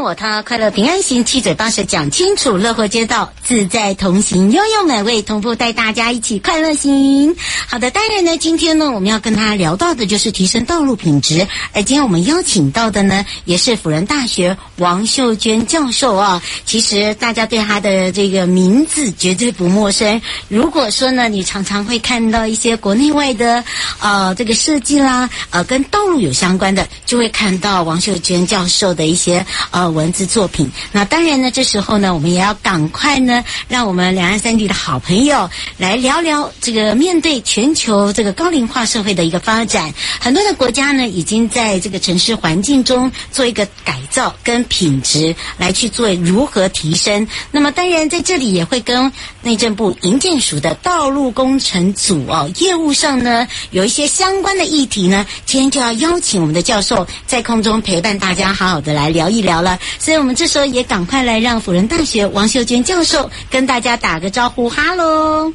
我他，快乐平安行，七嘴八舌讲清楚，乐活街道自在同行，悠悠美味同步带大家一起快乐行。好的，当然呢，今天呢，我们要跟他聊到的就是提升道路品质，而今天我们邀请到的呢，也是辅仁大学王秀娟教授啊。其实大家对他的这个名字绝对不陌生。如果说呢，你常常会看到一些国内外的呃这个设计啦，呃跟道路有相关的，就会看到王秀娟教授的一些。呃，文字作品。那当然呢，这时候呢，我们也要赶快呢，让我们两岸三地的好朋友来聊聊这个面对全球这个高龄化社会的一个发展。很多的国家呢，已经在这个城市环境中做一个改造跟品质，来去做如何提升。那么当然在这里也会跟内政部营建署的道路工程组哦，业务上呢有一些相关的议题呢，今天就要邀请我们的教授在空中陪伴大家，好好的来聊一聊。了所以我们这时候也赶快来让辅仁大学王秀娟教授跟大家打个招呼，哈喽。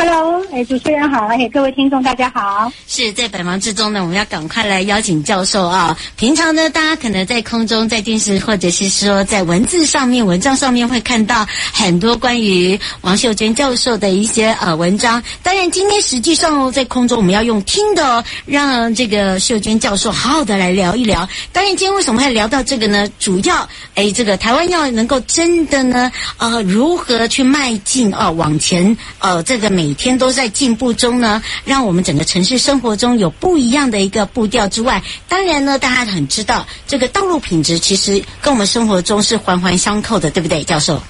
Hello，哎，主持人好，哎，各位听众大家好。是在百忙之中呢，我们要赶快来邀请教授啊。平常呢，大家可能在空中、在电视或者是说在文字上面、文章上面会看到很多关于王秀娟教授的一些呃文章。当然，今天实际上哦，在空中我们要用听的哦，让这个秀娟教授好好的来聊一聊。当然，今天为什么会聊到这个呢？主要哎，这个台湾要能够真的呢，呃，如何去迈进啊，往前呃，这个美。每天都在进步中呢，让我们整个城市生活中有不一样的一个步调之外，当然呢，大家很知道这个道路品质其实跟我们生活中是环环相扣的，对不对，教授？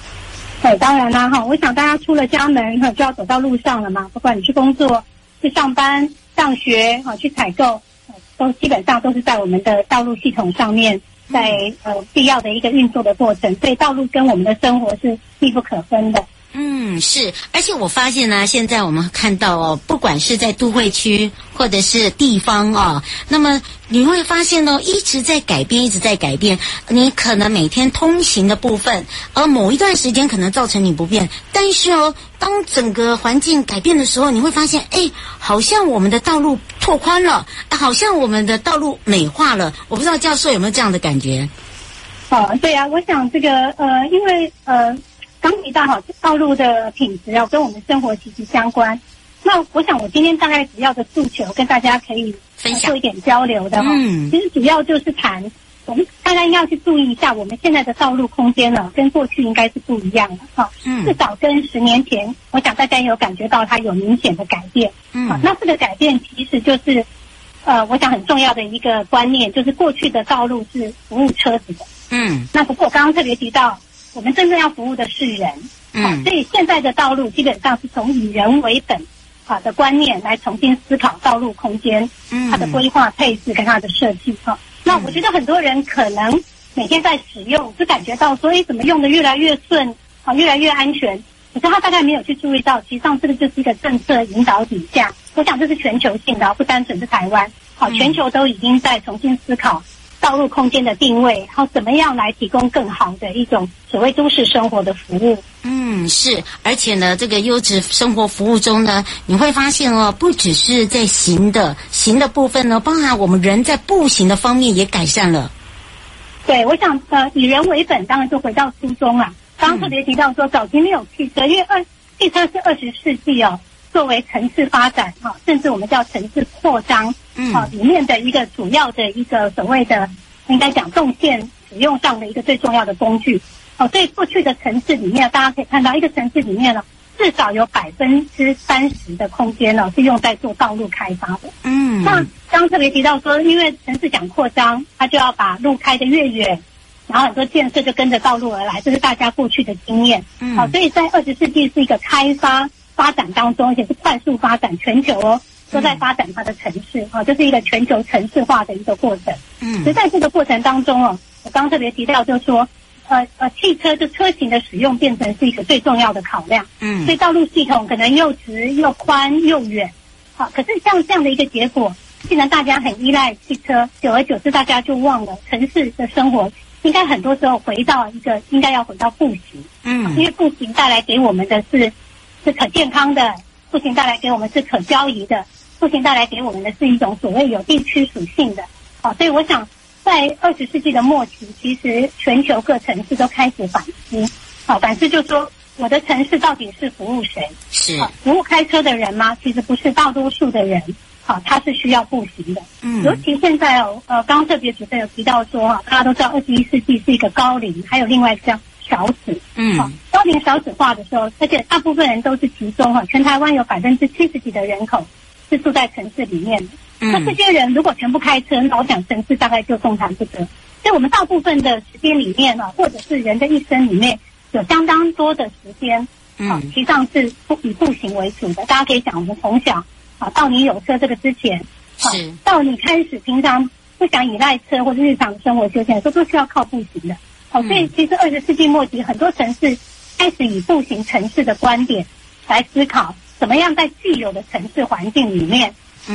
对，当然啦，哈，我想大家出了家门哈，就要走到路上了嘛，不管你去工作、去上班、上学啊、去采购，都基本上都是在我们的道路系统上面，在呃必要的一个运作的过程，所以道路跟我们的生活是密不可分的。嗯，是，而且我发现呢，现在我们看到哦，不管是在都会区或者是地方哦，那么你会发现哦，一直在改变，一直在改变。你可能每天通行的部分，而某一段时间可能造成你不便，但是哦，当整个环境改变的时候，你会发现，哎，好像我们的道路拓宽了，好像我们的道路美化了。我不知道教授有没有这样的感觉？哦，对啊，我想这个呃，因为呃。刚提到哈，道路的品质要跟我们生活息息相关。那我想，我今天大概主要的诉求跟大家可以分享做一点交流的哈。嗯，其实主要就是谈，我们大家应该要去注意一下，我们现在的道路空间呢，跟过去应该是不一样的哈。嗯，至少跟十年前，我想大家也有感觉到它有明显的改变。嗯，那这个改变其实就是，呃，我想很重要的一个观念，就是过去的道路是服务车子的。嗯，那不过我刚刚特别提到。我们真正要服务的是人，嗯、啊，所以现在的道路基本上是从以人为本，啊的观念来重新思考道路空间，嗯，它的规划配置跟它的设计，哈、啊。那我觉得很多人可能每天在使用，就感觉到说，哎，怎么用的越来越顺，啊，越来越安全。可是他大概没有去注意到，实际上这个就是一个政策引导底下，我想这是全球性的，不单纯是台湾，好、啊，全球都已经在重新思考。道路空间的定位，然后怎么样来提供更好的一种所谓都市生活的服务。嗯，是，而且呢，这个优质生活服务中呢，你会发现哦，不只是在行的行的部分呢，包含我们人在步行的方面也改善了。对，我想呃，以人为本，当然就回到初衷了。刚刚特别提到说，早期没有汽车，因为二汽车是二十世纪哦，作为城市发展哈，甚至我们叫城市扩张，嗯，啊，里面的一个主要的一个所谓的应该讲动线使用上的一个最重要的工具。哦，所以过去的城市里面，大家可以看到，一个城市里面呢，至少有百分之三十的空间呢是用在做道路开发的。嗯，那刚刚特别提到说，因为城市讲扩张，它就要把路开得越远。然后很多建设就跟着道路而来，这是大家过去的经验。嗯，好，所以在二十世纪是一个开发发展当中，而且是快速发展，全球哦都在发展它的城市，啊，这是一个全球城市化的一个过程。嗯，所以在这个过程当中哦，我刚刚特别提到，就是说，呃呃，汽车就车型的使用变成是一个最重要的考量。嗯，所以道路系统可能又直又宽又远。好，可是像这样的一个结果，既然大家很依赖汽车，久而久之大家就忘了城市的生活。应该很多时候回到一个应该要回到步行，嗯，因为步行带来给我们的是是可健康的，步行带来给我们是可交易的，步行带来给我们的是一种所谓有地区属性的，啊，所以我想在二十世纪的末期，其实全球各城市都开始反思，啊，反思就说我的城市到底是服务谁？是服务开车的人吗？其实不是，大多数的人。好，它是需要步行的。嗯，尤其现在哦，呃，刚刚特别主持人有提到说哈，大家都知道二十一世纪是一个高龄，还有另外一个叫少子。嗯，好，高龄少子化的时候，而且大部分人都是集中哈，全台湾有百分之七十几的人口是住在城市里面的。嗯，那这些人如果全部开车，那我想城市大概就动弹不得。所以我们大部分的时间里面呢，或者是人的一生里面有相当多的时间，嗯，实际上是不以步行为主的。大家可以想，我们从小。啊，到你有车这个之前，好，到你开始平常不想依赖车或者日常生活休闲的时候，都是要靠步行的。好，所以其实二十世纪末期，很多城市开始以步行城市的观点来思考，怎么样在既有的城市环境里面，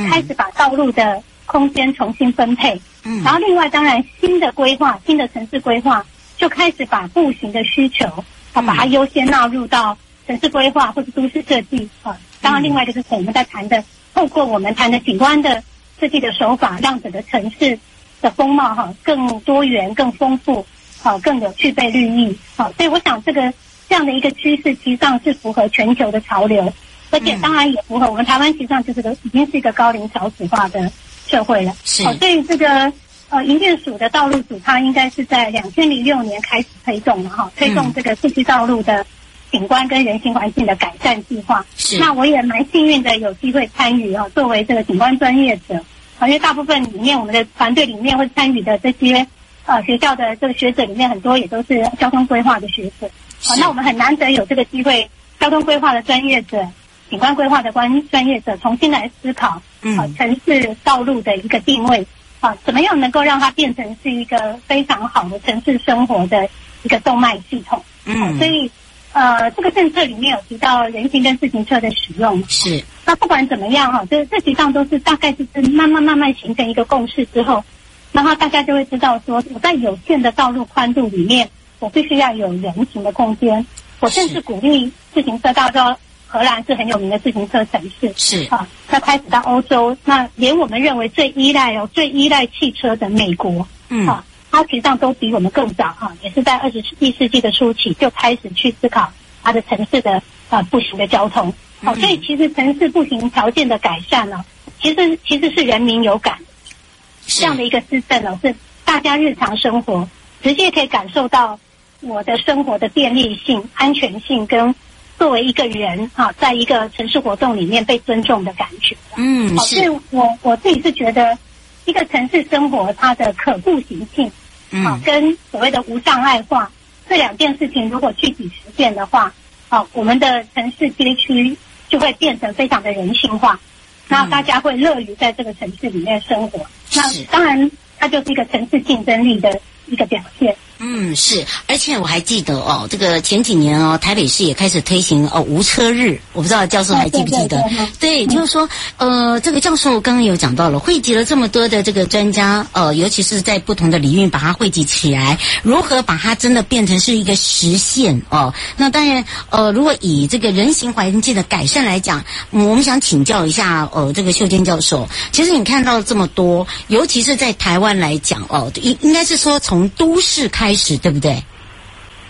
开始把道路的空间重新分配。嗯，然后另外当然新的规划，新的城市规划就开始把步行的需求，啊，把它优先纳入到城市规划或者都市设计啊。当然，另外就是我们在谈的，透过我们谈的景观的设计的手法，让整个城市的风貌哈更多元、更丰富，好更有具备绿意。好，所以我想这个这样的一个趋势，实际上是符合全球的潮流，而且当然也符合我们台湾，实际上就是个已经是一个高龄少子化的社会了。是。好，所以这个呃营建署的道路组，它应该是在两千零六年开始推动的哈，推动这个市区道路的。景观跟人行环境的改善计划，是那我也蛮幸运的，有机会参与哦。作为这个景观专业者，因为大部分里面我们的团队里面会参与的这些呃学校的这个学者里面，很多也都是交通规划的学者。好是，那我们很难得有这个机会，交通规划的专业者、景观规划的关专业者重新来思考，嗯，城市道路的一个定位，啊，怎么样能够让它变成是一个非常好的城市生活的一个动脉系统？嗯，所以。呃，这个政策里面有提到人行跟自行车的使用，是。那不管怎么样哈，这这几项都是大概就是慢慢慢慢形成一个共识之后，然后大家就会知道说，我在有限的道路宽度里面，我必须要有人行的空间。我甚至鼓励自行车，大家知道荷兰是很有名的自行车城市，是啊。那开始到欧洲，那连我们认为最依赖哦，最依赖汽车的美国，嗯。啊它实际上都比我们更早哈，也是在二十一世纪的初期就开始去思考它的城市的啊步行的交通。好，所以其实城市步行条件的改善呢，其实其实是人民有感这样的一个施政呢，是大家日常生活直接可以感受到我的生活的便利性、安全性跟作为一个人啊，在一个城市活动里面被尊重的感觉。嗯，所以我我自己是觉得一个城市生活它的可步行性。啊，跟所谓的无障碍化这两件事情，如果具体实现的话，啊，我们的城市街区就会变成非常的人性化，那大家会乐于在这个城市里面生活。那当然，它就是一个城市竞争力的一个表现。嗯，是，而且我还记得哦，这个前几年哦，台北市也开始推行哦无车日，我不知道教授还记不记得？对，就是说，呃，这个教授刚刚有讲到了，汇集了这么多的这个专家，呃，尤其是在不同的领域把它汇集起来，如何把它真的变成是一个实现哦？那当然，呃，如果以这个人行环境的改善来讲，我们想请教一下，呃，这个秀娟教授，其实你看到这么多，尤其是在台湾来讲哦，应应该是说从都市开。开始对不对？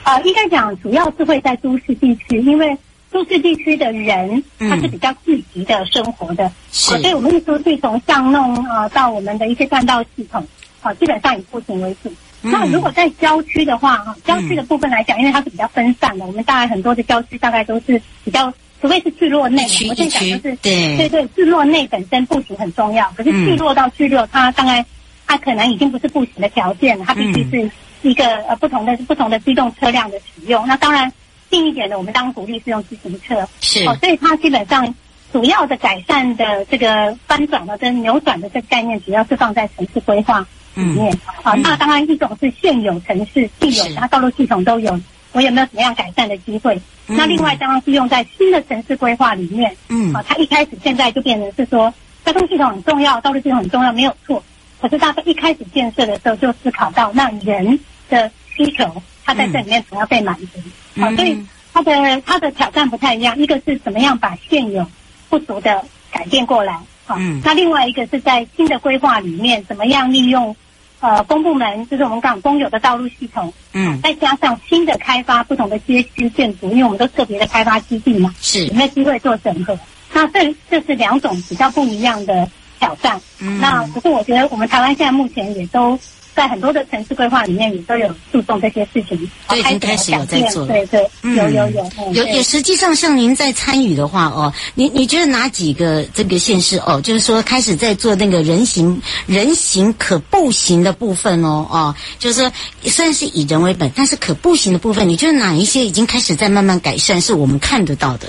啊、呃，应该讲主要是会在都市地区，因为都市地区的人他是比较聚集的生活的，所以我们一出去从巷弄啊、呃、到我们的一些干道系统，啊、呃，基本上以步行为主。嗯、那如果在郊区的话，哈，郊区的部分来讲，因为它是比较分散的，我们大概很多的郊区大概都是比较，除非是聚落内，我现在讲就是对对对，聚落内本身步行很重要，可是聚落到聚落，它大概它可能已经不是步行的条件了，它必须是。一个呃不同的不同的机动车辆的使用，那当然近一点的，我们当然鼓励是用自行车，是哦，所以它基本上主要的改善的这个翻转的跟扭转的这个概念，主要是放在城市规划里面。啊、嗯哦，那当然一种是现有城市既有它道路系统都有，我有没有怎么样改善的机会？嗯、那另外当然是用在新的城市规划里面。嗯，啊、哦，它一开始现在就变成是说交通系统很重要，道路系统很重要，没有错。可是大家一开始建设的时候就思考到那人。的需求，它在这里面主要被满足，好、嗯，所以它的它的挑战不太一样。一个是怎么样把现有不足的改变过来，好、嗯，那另外一个是在新的规划里面，怎么样利用呃公部门，就是我们港公有的道路系统，嗯，再加上新的开发不同的街区建筑，因为我们都特别的开发基地嘛，是有没有机会做整合？那这这是两种比较不一样的挑战。嗯，那可是我觉得我们台湾现在目前也都。在很多的城市规划里面，也都有注重这些事情，都已经开始有在做。对对，嗯、有有有，嗯、有有。实际上，像您在参与的话哦，你你觉得哪几个这个县市哦，就是说开始在做那个人行人行可步行的部分哦哦，就是说虽然是以人为本，但是可步行的部分，你觉得哪一些已经开始在慢慢改善，是我们看得到的？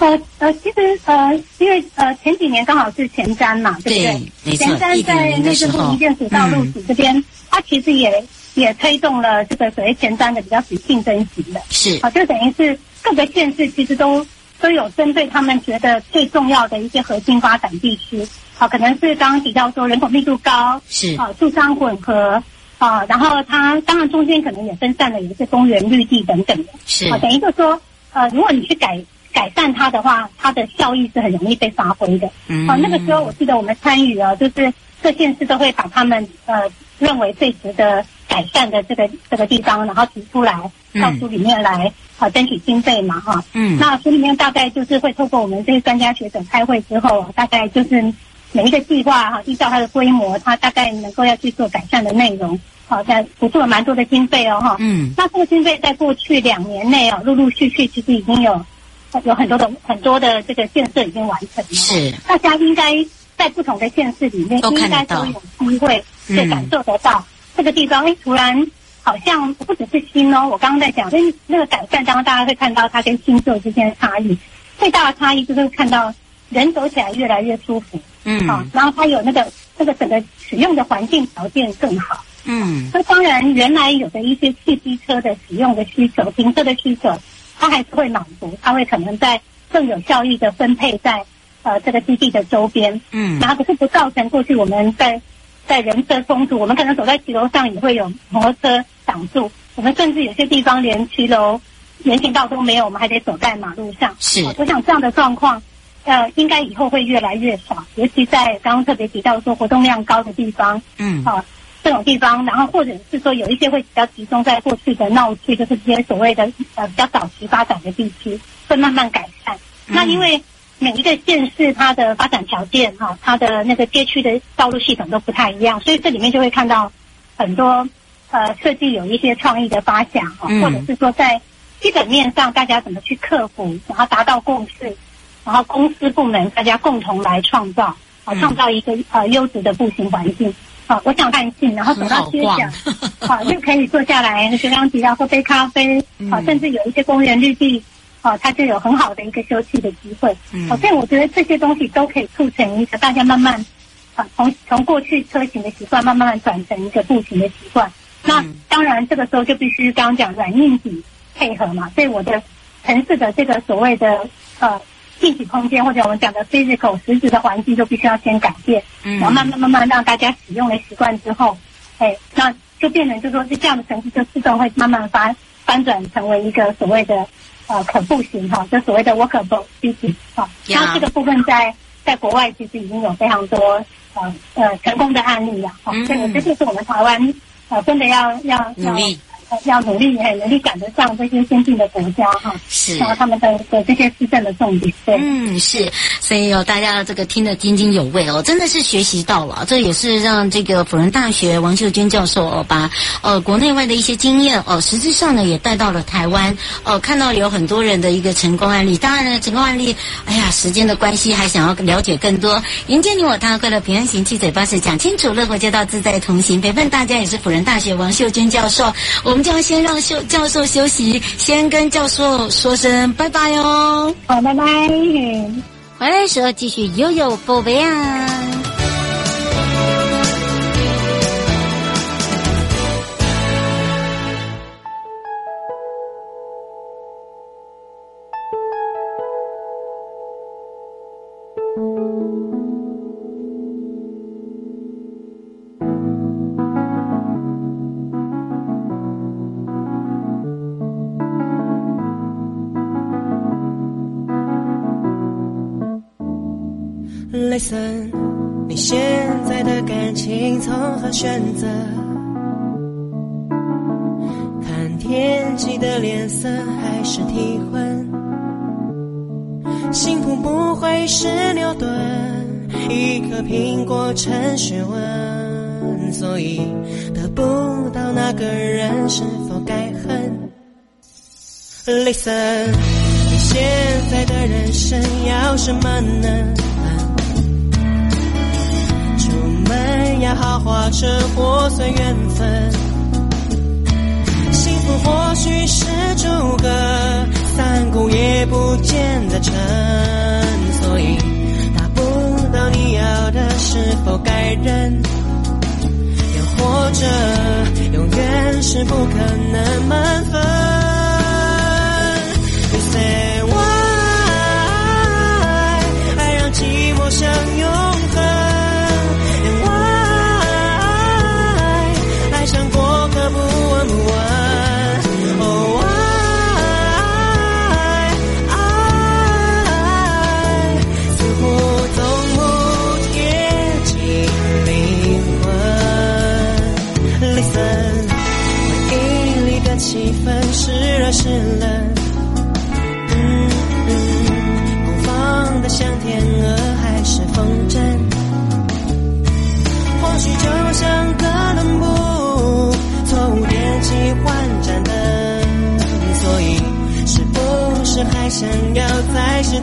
呃呃，其实呃，因为呃前几年刚好是前瞻嘛，对不对？对前瞻在内政部营建署道路署这边，嗯、它其实也也推动了这个所谓前瞻的比较属竞争型的，是啊，就等于是各个县市其实都都有针对他们觉得最重要的一些核心发展地区，啊，可能是刚刚提到说人口密度高，是啊，住商混合啊，然后它当然中间可能也分散了有一些公园绿地等等的，是啊，等于就是说呃，如果你去改。改善它的话，它的效益是很容易被发挥的。嗯，好，那个时候我记得我们参与了，就是各县市都会把他们呃认为最值得改善的这个这个地方，然后提出来到书里面来啊争取经费嘛哈。嗯，那书里面大概就是会透过我们这些专家学者开会之后，大概就是每一个计划哈，依照它的规模，它大概能够要去做改善的内容，好，在补助了蛮多的经费哦哈。嗯，那这个经费在过去两年内啊，陆陆续续其实已经有。有很多的很多的这个建设已经完成了，是大家应该在不同的县市里面，应该都有机会去感受得到这个地方。哎，突然好像不只是新哦，我刚刚在讲，那那个改善，当然大家会看到它跟新旧之间的差异。最大的差异就是看到人走起来越来越舒服，嗯，好，然后它有那个那个整个使用的环境条件更好，嗯。那当然，原来有的一些汽机车的使用的需求、停车的需求。它还是会满足，它会可能在更有效益的分配在呃这个基地的周边，嗯，然后可是不造成过去我们在在人车冲突，我们可能走在骑楼上也会有摩托车挡住，我们甚至有些地方连骑楼人行道都没有，我们还得走在马路上。是，我想这样的状况，呃，应该以后会越来越少，尤其在刚刚特别提到说活动量高的地方，嗯，啊、呃。这种地方，然后或者是说有一些会比较集中在过去的闹区，就是这些所谓的呃比较早期发展的地区，会慢慢改善。嗯、那因为每一个县市它的发展条件哈，它的那个街区的道路系统都不太一样，所以这里面就会看到很多呃设计有一些创意的发想哈，或者是说在基本面上大家怎么去克服，然后达到共识，然后公司部门大家共同来创造，啊，创造一个呃优质的步行环境。好，我想看信，然后走到街角，好，就可以坐下来，就刚刚提到喝杯咖啡，好，甚至有一些公园绿地，好，它就有很好的一个休憩的机会。好，所以我觉得这些东西都可以促成一个大家慢慢，啊，从从过去车型的习惯，慢慢慢转成一个步行的习惯。那当然这个时候就必须刚刚讲软硬体配合嘛，所以我的城市的这个所谓的呃硬体空间或者我们讲的 physical 实质的环境就必须要先改变，嗯然后慢慢慢慢让大家使用了习惯之后，哎，那就变成就说是这样的城市就自动会慢慢发翻转成为一个所谓的。呃，可步行哈，就所谓的 walkable city 哈，那这个部分在在国外其实已经有非常多呃呃成功的案例了哈，这个这就是我们台湾呃真的要要要。要努力，很努力赶得上这些先进的国家哈，是，然后他们的的这些施政的重点，对，嗯，是，所以有大家这个听得津津有味哦，真的是学习到了，这也是让这个辅仁大学王秀娟教授哦，把呃国内外的一些经验哦，实质上呢也带到了台湾哦，看到有很多人的一个成功案例，当然呢，成功案例，哎呀，时间的关系，还想要了解更多，迎接你我他，快乐平安行，七嘴八舌讲清楚，乐活街道自在同行，陪伴大家也是辅仁大学王秀娟教授，我就要先让休教授休息，先跟教授说声拜拜哦。好，拜拜。回来的时候继续悠悠宝贝啊。选择？看天气的脸色还是体温？幸福不会是牛顿，一颗苹果成学问，所以得不到那个人是否该恨？Listen，你现在的人生要什么呢？豪华车或随缘分，幸福或许是诸葛，三顾也不见得成，所以达不到你要的，是否该忍？又或者，永远是不可能满分？You say why？爱让寂寞相拥。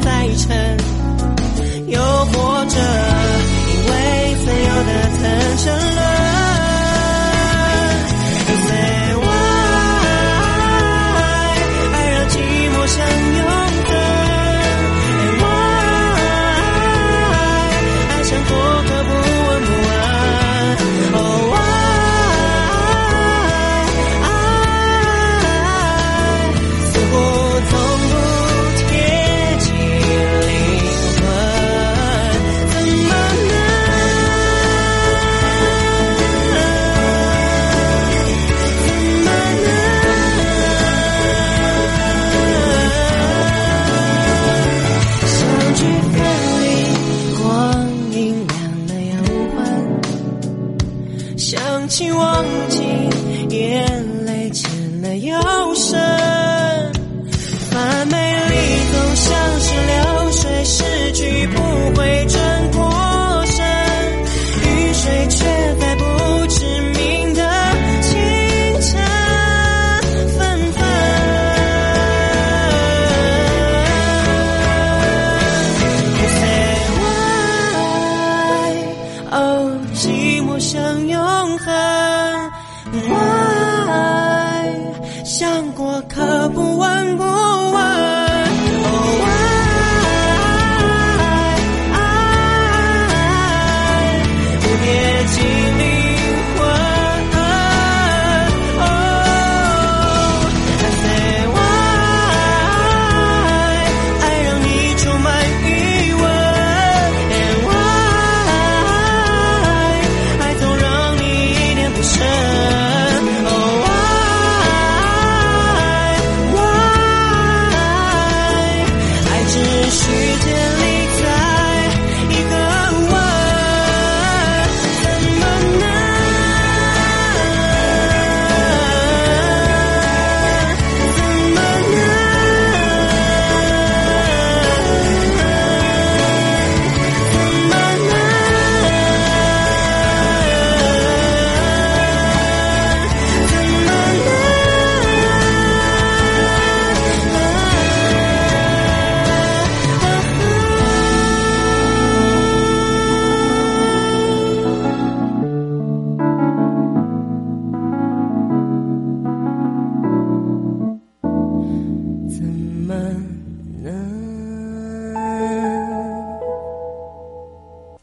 再沉。希望。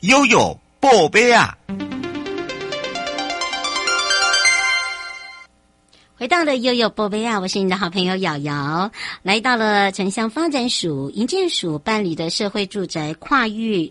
悠悠宝贝啊！回到了悠悠宝贝啊，我是你的好朋友瑶瑶，来到了城乡发展署营建署办理的社会住宅跨域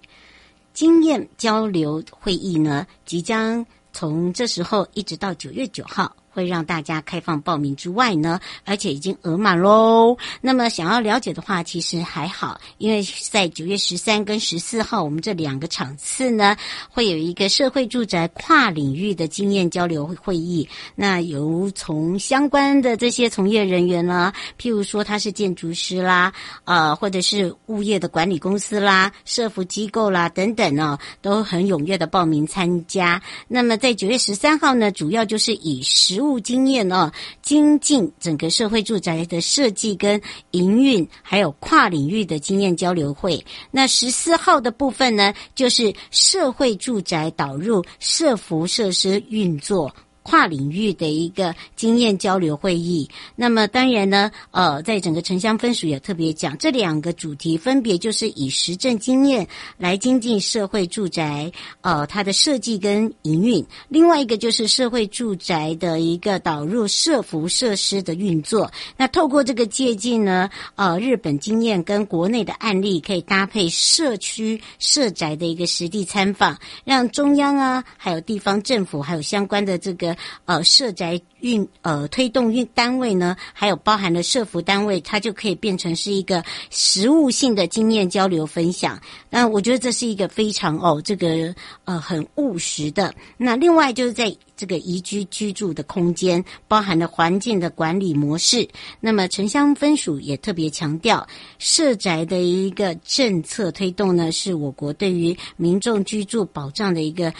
经验交流会议呢，即将从这时候一直到九月九号。会让大家开放报名之外呢，而且已经额满喽。那么想要了解的话，其实还好，因为在九月十三跟十四号，我们这两个场次呢，会有一个社会住宅跨领域的经验交流会议。那由从相关的这些从业人员呢，譬如说他是建筑师啦，呃，或者是物业的管理公司啦、社福机构啦等等呢，都很踊跃的报名参加。那么在九月十三号呢，主要就是以实务经验哦，精进整个社会住宅的设计跟营运，还有跨领域的经验交流会。那十四号的部分呢，就是社会住宅导入社服设施运作。跨领域的一个经验交流会议，那么当然呢，呃，在整个城乡分署也特别讲，这两个主题分别就是以实证经验来精进社会住宅，呃，它的设计跟营运；另外一个就是社会住宅的一个导入社福设施的运作。那透过这个借鉴呢，呃，日本经验跟国内的案例，可以搭配社区社宅的一个实地参访，让中央啊，还有地方政府，还有相关的这个。呃，社宅运呃推动运单位呢，还有包含了社服单位，它就可以变成是一个实务性的经验交流分享。那我觉得这是一个非常哦，这个呃很务实的。那另外就是在。这个宜居居住的空间包含了环境的管理模式。那么城乡分署也特别强调，社宅的一个政策推动呢，是我国对于民众居住保障的一个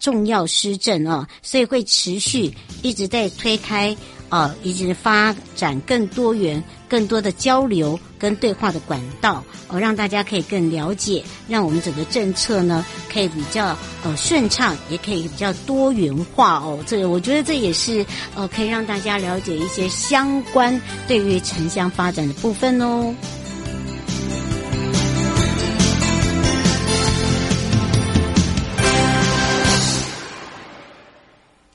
重要施政哦，所以会持续一直在推推开。啊，以及发展更多元、更多的交流跟对话的管道，哦，让大家可以更了解，让我们整个政策呢可以比较呃顺畅，也可以比较多元化哦。这个我觉得这也是呃可以让大家了解一些相关对于城乡发展的部分哦。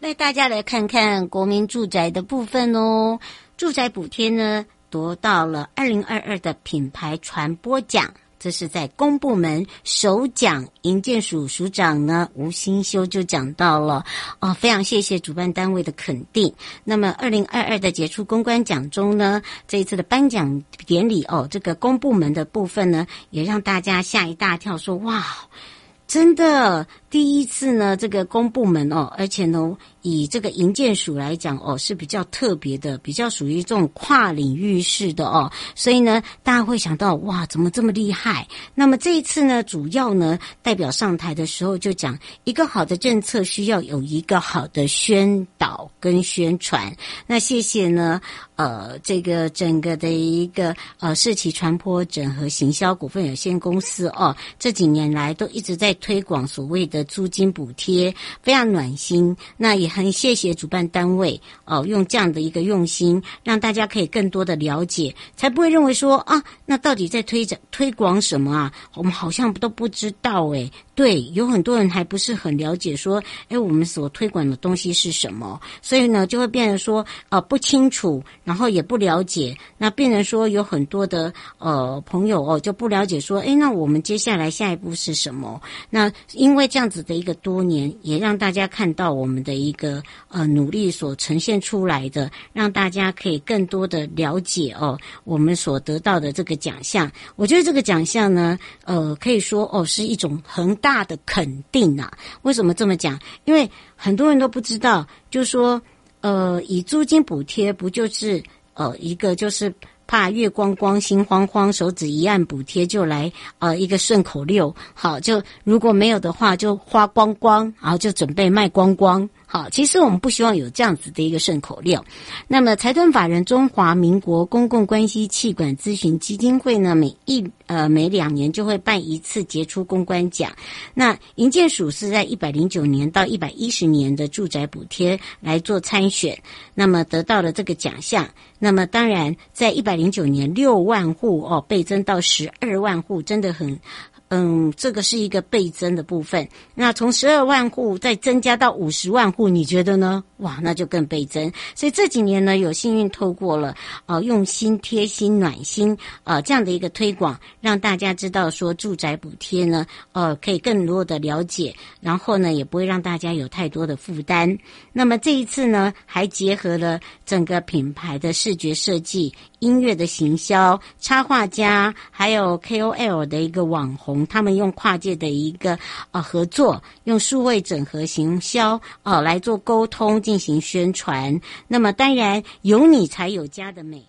带大家来看看国民住宅的部分哦。住宅补贴呢，夺到了二零二二的品牌传播奖，这是在公部门首奖。营建署署长呢吴新修就讲到了哦，非常谢谢主办单位的肯定。那么二零二二的杰出公关奖中呢，这一次的颁奖典礼哦，这个公部门的部分呢，也让大家吓一大跳说，说哇，真的第一次呢，这个公部门哦，而且呢。以这个营建署来讲哦，是比较特别的，比较属于这种跨领域式的哦，所以呢，大家会想到哇，怎么这么厉害？那么这一次呢，主要呢，代表上台的时候就讲，一个好的政策需要有一个好的宣导跟宣传。那谢谢呢，呃，这个整个的一个呃社企传播整合行销股份有限公司哦，这几年来都一直在推广所谓的租金补贴，非常暖心。那也。很谢谢主办单位哦，用这样的一个用心，让大家可以更多的了解，才不会认为说啊，那到底在推展推广什么啊？我们好像都不知道诶。对，有很多人还不是很了解，说，哎，我们所推广的东西是什么？所以呢，就会变成说，呃，不清楚，然后也不了解，那变成说有很多的呃朋友哦就不了解，说，哎，那我们接下来下一步是什么？那因为这样子的一个多年，也让大家看到我们的一个呃努力所呈现出来的，让大家可以更多的了解哦，我们所得到的这个奖项。我觉得这个奖项呢，呃，可以说哦是一种很大。的肯定啊！为什么这么讲？因为很多人都不知道，就说呃，以租金补贴不就是呃一个就是怕月光光心慌慌，手指一按补贴就来呃一个顺口溜，好，就如果没有的话就花光光，然后就准备卖光光。好，其实我们不希望有这样子的一个顺口溜。那么，财团法人中华民国公共关系企管咨询基金会呢，每一呃每两年就会办一次杰出公关奖。那营建署是在一百零九年到一百一十年的住宅补贴来做参选，那么得到了这个奖项。那么当然，在一百零九年六万户哦倍增到十二万户，真的很。嗯，这个是一个倍增的部分。那从十二万户再增加到五十万户，你觉得呢？哇，那就更倍增。所以这几年呢，有幸运透过了呃用心、贴心、暖心呃这样的一个推广，让大家知道说住宅补贴呢，呃可以更多的了解，然后呢也不会让大家有太多的负担。那么这一次呢，还结合了整个品牌的视觉设计、音乐的行销、插画家，还有 KOL 的一个网红。他们用跨界的一个呃合作，用数位整合行销哦来做沟通进行宣传。那么当然有你才有家的美。